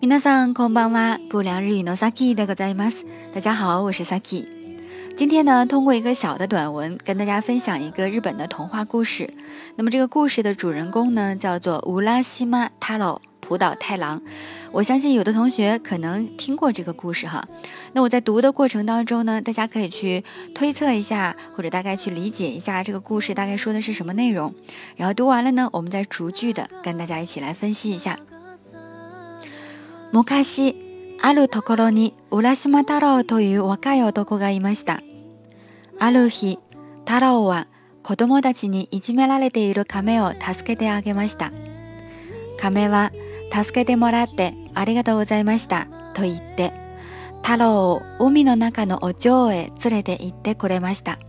皆さんこんばんは。古良日语の Saki でございます。大家好，我是 Saki。今天呢，通过一个小的短文，跟大家分享一个日本的童话故事。那么这个故事的主人公呢，叫做乌拉西马塔罗 浦岛太郎。我相信有的同学可能听过这个故事哈。那我在读的过程当中呢，大家可以去推测一下，或者大概去理解一下这个故事大概说的是什么内容。然后读完了呢，我们再逐句的跟大家一起来分析一下。昔、あるところに浦島太郎という若い男がいました。ある日、太郎は子供たちにいじめられている亀を助けてあげました。亀は、 助けてもらってありがとうございましたと言って、太郎を海の中のお嬢へ連れて行ってくれました。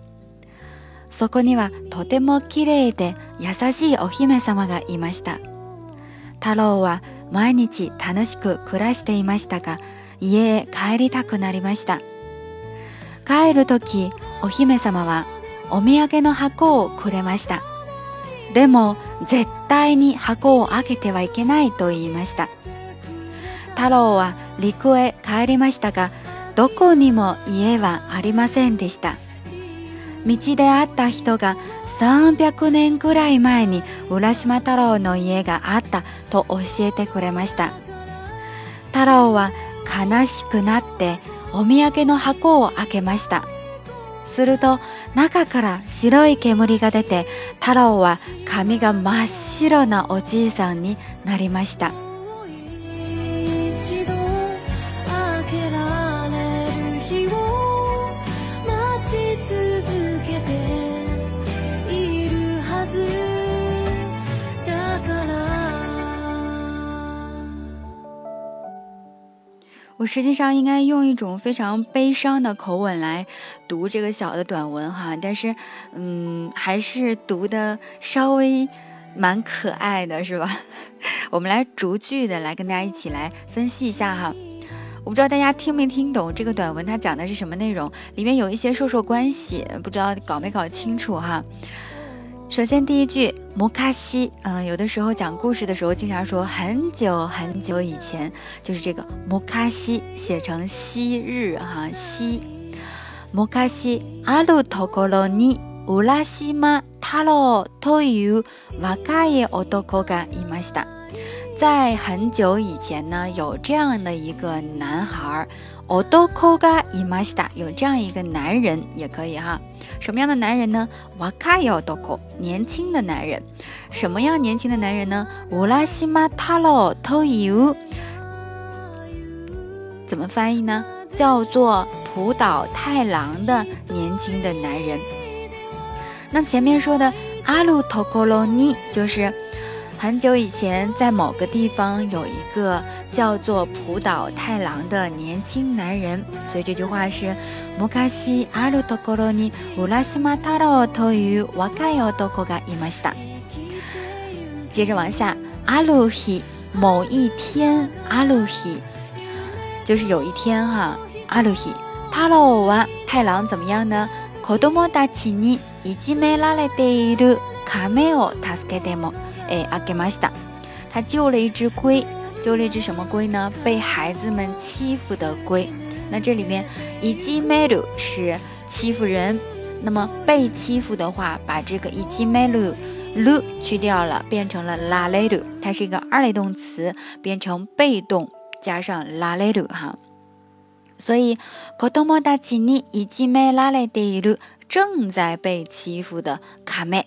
そこにはとても綺麗で優しいお姫様がいました。太郎は毎日楽しく暮らしていましたが、家へ帰りたくなりました。帰るとき、お姫様はお土産の箱をくれました。でも、絶対に箱を開けてはいけないと言いました。太郎は陸へ帰りましたが、どこにも家はありませんでした。道で会った人が300年くらい前に浦島太郎の家があったと教えてくれました太郎は悲しくなってお土産の箱を開けましたすると中から白い煙が出て太郎は髪が真っ白なおじいさんになりました。我实际上应该用一种非常悲伤的口吻来读这个小的短文哈，但是，嗯，还是读的稍微蛮可爱的，是吧？我们来逐句的来跟大家一起来分析一下哈。我不知道大家听没听懂这个短文，它讲的是什么内容？里面有一些授受关系，不知道搞没搞清楚哈。首先，第一句摩卡西，嗯，有的时候讲故事的时候，经常说很久很久以前，就是这个摩卡西写成昔日哈西。摩卡西阿鲁托コロ尼乌拉西马塔罗という若い男がいました。 在很久以前呢，有这样的一个男孩儿。おどこがいました。有这样一个男人也可以哈。什么样的男人呢？若いおどこ，年轻的男人。什么样年轻的男人呢？浦島太郎という。怎么翻译呢？叫做浦岛太郎的年轻的男人。那前面说的阿鲁托コ罗尼就是。 很久以前，在某个地方有一个叫做浦岛太郎的年轻男人，所以这句话是“昔あるところに浦島太郎という若い男がいました”。接着往下，ある日，某一天，ある日，就是有一天哈，ある日，太郎は太郎怎么样呢？子供たちにいじめられている亀を助けても。 哎，阿给玛西达，他救了一只龟，救了一只什么龟呢？被孩子们欺负的龟。那这里面，以及梅鲁是欺负人，那么被欺负的话，把这个以及梅鲁鲁去掉了，变成了拉雷鲁，它是一个二类动词，变成被动加上拉雷鲁哈。所以，子供たちにいじめられている正在被欺负的卡梅，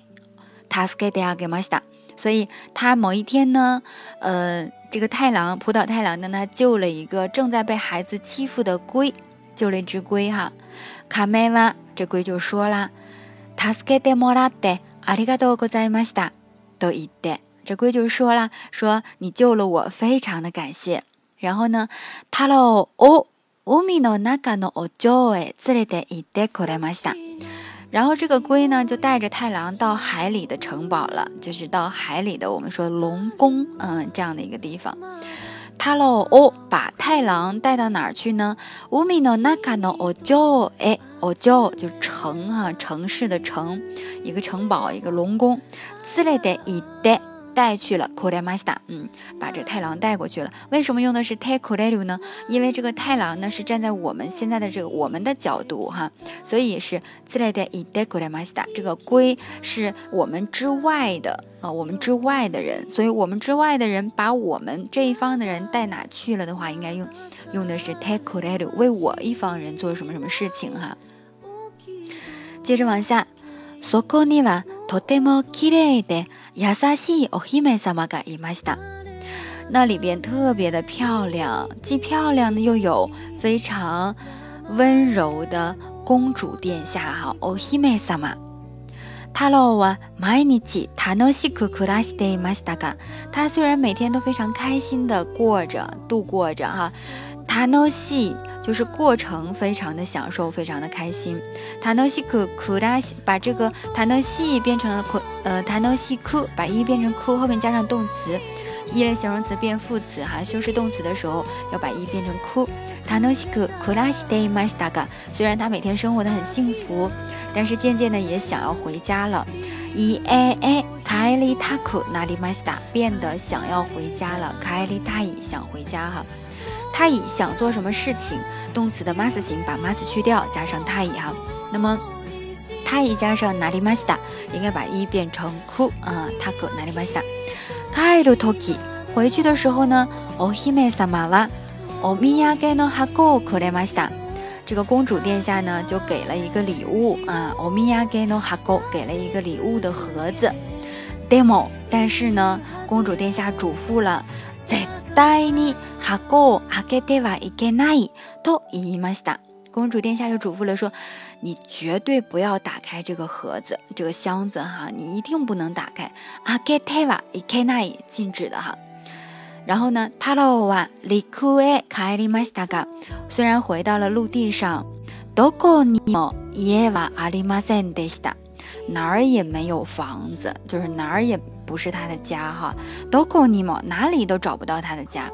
助けてあげました。 所以他某一天呢，呃，这个太郎浦岛太郎呢，他救了一个正在被孩子欺负的龟，救了一只龟哈。卡梅瓦这龟就说啦：“助けてもらってありがとうございました。”都一点，这龟就说了：“说你救了我，非常的感谢。”然后呢，太郎を海の中のお嬢へ連れて行ってくれました。 然后这个龟呢，就带着太郎到海里的城堡了，就是到海里的我们说龙宫，嗯，这样的一个地方。他喽哦，把太郎带到哪儿去呢？乌米诺那卡诺哦就哎哦就就城哈城市的城，一个城堡，一个龙宫，之类的一带。带去了 k u r e m a s t a 嗯，把这太郎带过去了。为什么用的是 take k u r e r u 呢？因为这个太郎呢是站在我们现在的这个我们的角度哈，所以是 z i l e de i de k u r e m a s t a 这个龟是我们之外的啊，我们之外的人，所以我们之外的人把我们这一方的人带哪去了的话，应该用用的是 take k u r e r u 为我一方人做什么什么事情哈。接着往下。そこには とても綺麗で優しいお姫様がいました。那里边特别的漂亮，既漂亮的又有非常温柔的公主殿下哈。お姫様。太郎は毎日楽しく暮らしていましたが、他虽然每天都非常开心的过着、度过着哈。 楽しい就是过程非常的享受，非常的开心。楽しく暮らし，把这个楽しい变成了呃楽しく，把一变成く，后面加上动词，一类形容词变副词哈。修饰动词的时候要把一变成く。楽しく暮らしていましたが，虽然他每天生活的很幸福，但是渐渐的也想要回家了。一 a a 帰りたくなりました，变得想要回家了。帰りたい，想回家哈。 他以想做什么事情，动词的 mas 形把 mas 去掉，加上他以哈。那么他以加上哪里 mas 的，应该把一变成 ku 啊，他可哪里 mas 的。帰るとき回去的时候呢，お姫様はお土産の箱をくれました。这个公主殿下呢就给了一个礼物啊，お土産の箱给了一个礼物的盒子。demo，但是呢，公主殿下嘱咐了。在 带你箱開けてはいけないと言いました。公主殿下又嘱咐了说：“你绝对不要打开这个盒子，这个箱子哈，你一定不能打开。開けてはいけない，禁止的哈。”然后呢，太郎は陸へ帰りましたが，虽然回到了陆地上，どこにも家はありませんでした。哪儿也没有房子，就是哪儿也 不是他的家哈。どこにも哪里都找不到他的家。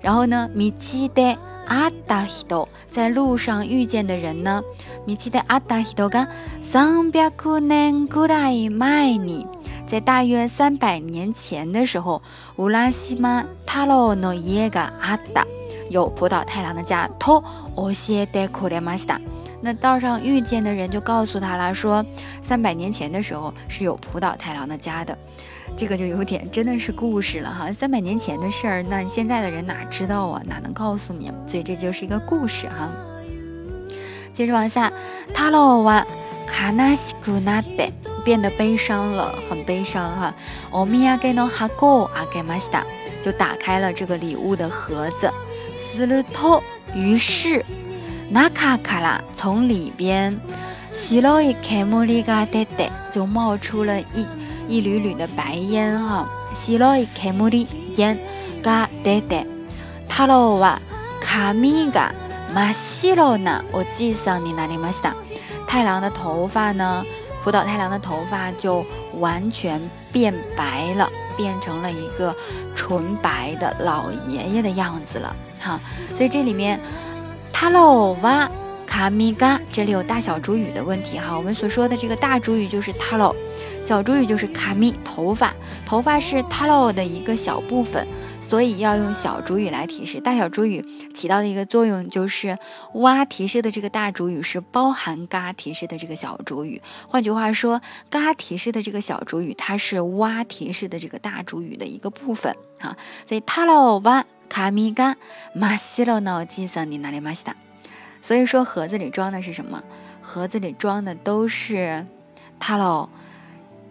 然后呢，道で会った人，在路上遇見的人呢，道で会った人が三百年ぐらい前に，在大约三百年前的时候，乌拉西马太郎の家があった，有浦岛太郎的家。と教えてくれました。那道上遇见的人就告诉他了，说三百年前的时候是有浦岛太郎的家的， 这个就有点真的是故事了哈。三百年前的事儿，那现在的人哪知道啊？哪能告诉你？所以这就是一个故事哈。接着往下，太郎は悲しくなって变得悲伤了，很悲伤哈。お土産の箱を開けました，就打开了这个礼物的盒子。すると，于是。那卡卡拉从里边，西罗伊开木里嘎得得，就冒出了一 一缕缕的白烟哈。西罗伊开木里烟嘎得得，塔罗瓦卡米嘎马西罗纳，我记上你那里马西达。太郎的头发呢？浦岛太郎的头发就完全变白了，变成了一个纯白的老爷爷的样子了哈。所以这里面。Hello，哇，卡米嘎，这里有大小主语的问题哈。我们所说的这个大主语就是 hello，小主语就是卡米，头发，头发是塔罗的一个小部分，所以要用小主语来提示。大小主语起到的一个作用就是哇提示的这个大主语是包含嘎提示的这个小主语。换句话说，嘎提示的这个小主语它是哇提示的这个大主语的一个部分啊。所以塔罗哇。卡米嘎马西罗脑机上你哪里马西达？所以说盒子里装的是什么？盒子里装的都是塔罗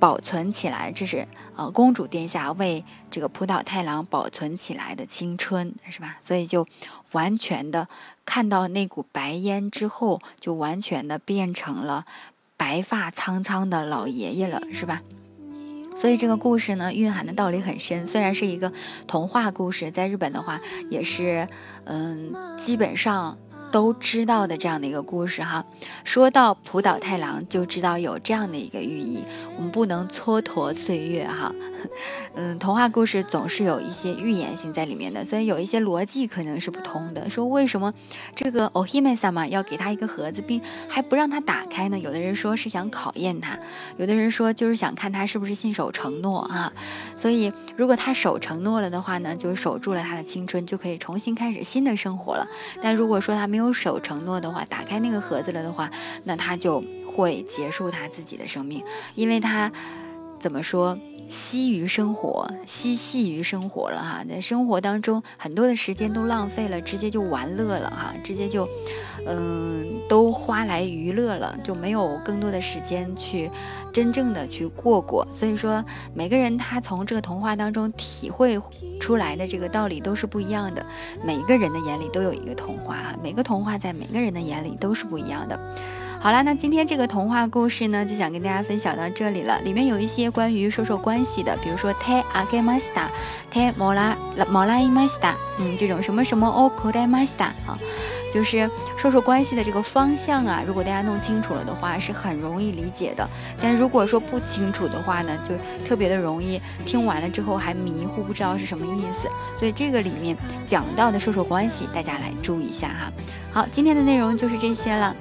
保存起来，这是呃公主殿下为这个浦岛太郎保存起来的青春，是吧？所以就完全的看到那股白烟之后，就完全的变成了白发苍苍的老爷爷了，是吧？所以这个故事呢，蕴含的道理很深。虽然是一个童话故事，在日本的话，也是，嗯，基本上都知道的这样的一个故事哈。说到浦岛太郎，就知道有这样的一个寓意，我们不能蹉跎岁月哈。嗯，童话故事总是有一些预言性在里面的，所以有一些逻辑可能是不通的。说为什么这个 Ohime sama 要给他一个盒子，并还不让他打开呢？有的人说是想考验他，有的人说就是想看他是不是信守承诺啊。所以如果他守承诺了的话呢，就守住了他的青春，就可以重新开始新的生活了。但如果说他没有有守承诺的话，打开那个盒子了的话，那他就会结束他自己的生命，因为他怎么说？嬉于生活，嬉戏于生活了哈，在生活当中很多的时间都浪费了，直接就玩乐了哈，直接就，嗯，都花来娱乐了，就没有更多的时间去真正的去过过。所以说，每个人他从这个童话当中体会出来的这个道理都是不一样的。每一个人的眼里都有一个童话啊，每个童话在每个人的眼里都是不一样的。好了，那今天这个童话故事呢，就想跟大家分享到这里了。里面有一些关于授受关系的，比如说 te agemasta，te mola mola imasta，嗯，这种什么什么 o k o d a m a s t a 啊，就是授受关系的这个方向啊。如果大家弄清楚了的话，是很容易理解的。但如果说不清楚的话呢，就特别的容易听完了之后还迷糊，不知道是什么意思。所以这个里面讲到的授受关系，大家来注意一下哈。好，今天的内容就是这些了。